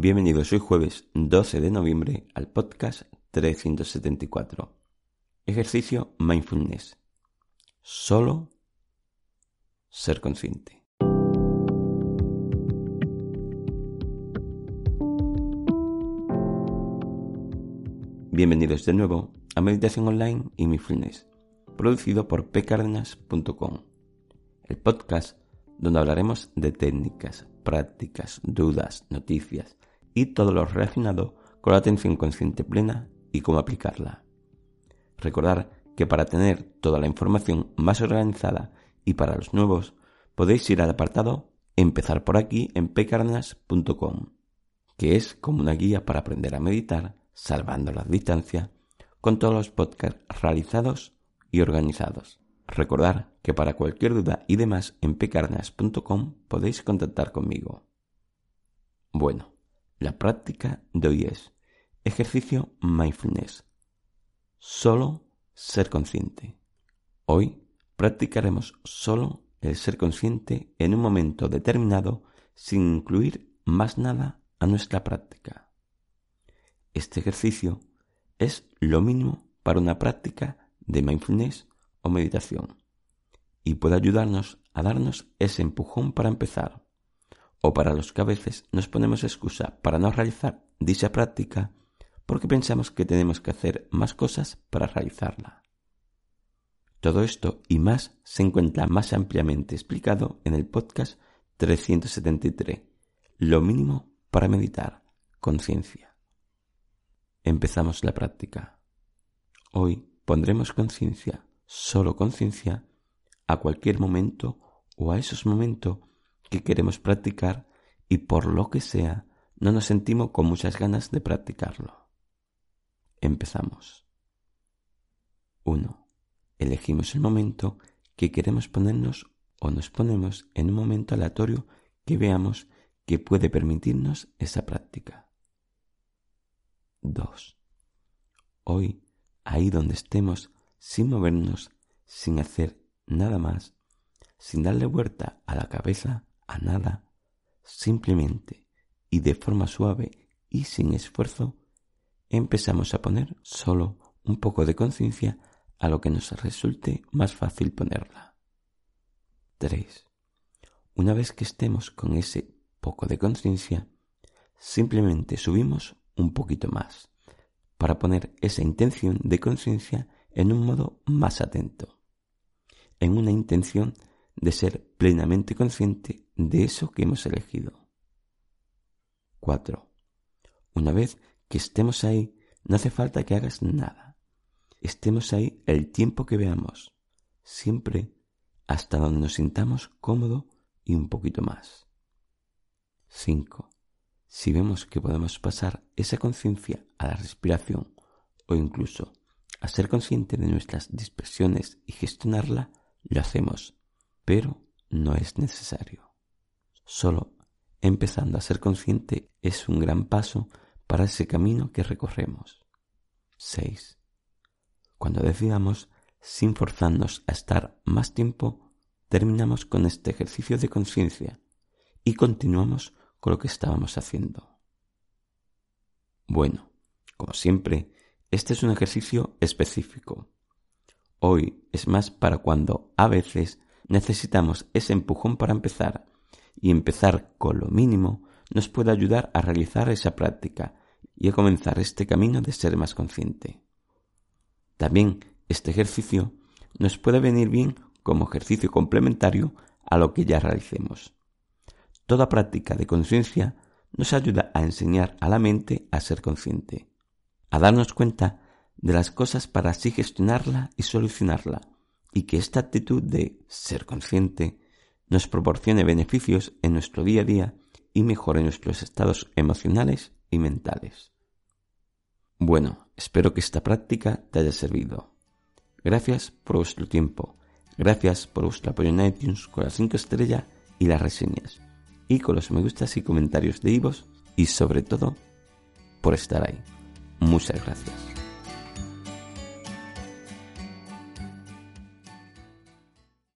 Bienvenidos hoy jueves 12 de noviembre al podcast 374. Ejercicio Mindfulness. Solo ser consciente. Bienvenidos de nuevo a Meditación Online y Mindfulness, producido por pcardenas.com, el podcast donde hablaremos de técnicas, prácticas, dudas, noticias y todo lo relacionado con la atención consciente plena y cómo aplicarla. Recordar que para tener toda la información más organizada y para los nuevos podéis ir al apartado Empezar por aquí en pecarnas.com, que es como una guía para aprender a meditar salvando la distancia con todos los podcasts realizados y organizados. Recordar que para cualquier duda y demás en pecarnas.com podéis contactar conmigo. Bueno, la práctica de hoy es ejercicio mindfulness. Solo ser consciente. Hoy practicaremos solo el ser consciente en un momento determinado sin incluir más nada a nuestra práctica. Este ejercicio es lo mínimo para una práctica de mindfulness o meditación y puede ayudarnos a darnos ese empujón para empezar o para los que a veces nos ponemos excusa para no realizar dicha práctica porque pensamos que tenemos que hacer más cosas para realizarla. Todo esto y más se encuentra más ampliamente explicado en el podcast 373, Lo mínimo para meditar, conciencia. Empezamos la práctica. Hoy pondremos conciencia solo conciencia a cualquier momento o a esos momentos que queremos practicar y por lo que sea no nos sentimos con muchas ganas de practicarlo. Empezamos. 1. Elegimos el momento que queremos ponernos o nos ponemos en un momento aleatorio que veamos que puede permitirnos esa práctica. 2. Hoy, ahí donde estemos, sin movernos, sin hacer nada más, sin darle vuelta a la cabeza a nada, simplemente y de forma suave y sin esfuerzo, empezamos a poner solo un poco de conciencia a lo que nos resulte más fácil ponerla. 3. Una vez que estemos con ese poco de conciencia, simplemente subimos un poquito más para poner esa intención de conciencia en un modo más atento, en una intención de ser plenamente consciente de eso que hemos elegido. 4. Una vez que estemos ahí, no hace falta que hagas nada. Estemos ahí el tiempo que veamos, siempre hasta donde nos sintamos cómodo y un poquito más. 5. Si vemos que podemos pasar esa conciencia a la respiración o incluso a ser consciente de nuestras dispersiones y gestionarla, lo hacemos, pero no es necesario. Solo empezando a ser consciente es un gran paso para ese camino que recorremos. 6. Cuando decidamos, sin forzarnos a estar más tiempo, terminamos con este ejercicio de conciencia y continuamos con lo que estábamos haciendo. Bueno, como siempre, este es un ejercicio específico. Hoy es más para cuando a veces necesitamos ese empujón para empezar y empezar con lo mínimo nos puede ayudar a realizar esa práctica y a comenzar este camino de ser más consciente. También este ejercicio nos puede venir bien como ejercicio complementario a lo que ya realicemos. Toda práctica de conciencia nos ayuda a enseñar a la mente a ser consciente a darnos cuenta de las cosas para así gestionarla y solucionarla, y que esta actitud de ser consciente nos proporcione beneficios en nuestro día a día y mejore nuestros estados emocionales y mentales. Bueno, espero que esta práctica te haya servido. Gracias por vuestro tiempo, gracias por vuestro apoyo en iTunes con las 5 estrellas y las reseñas, y con los me gustas y comentarios de Ivos, y sobre todo, por estar ahí. Muchas gracias.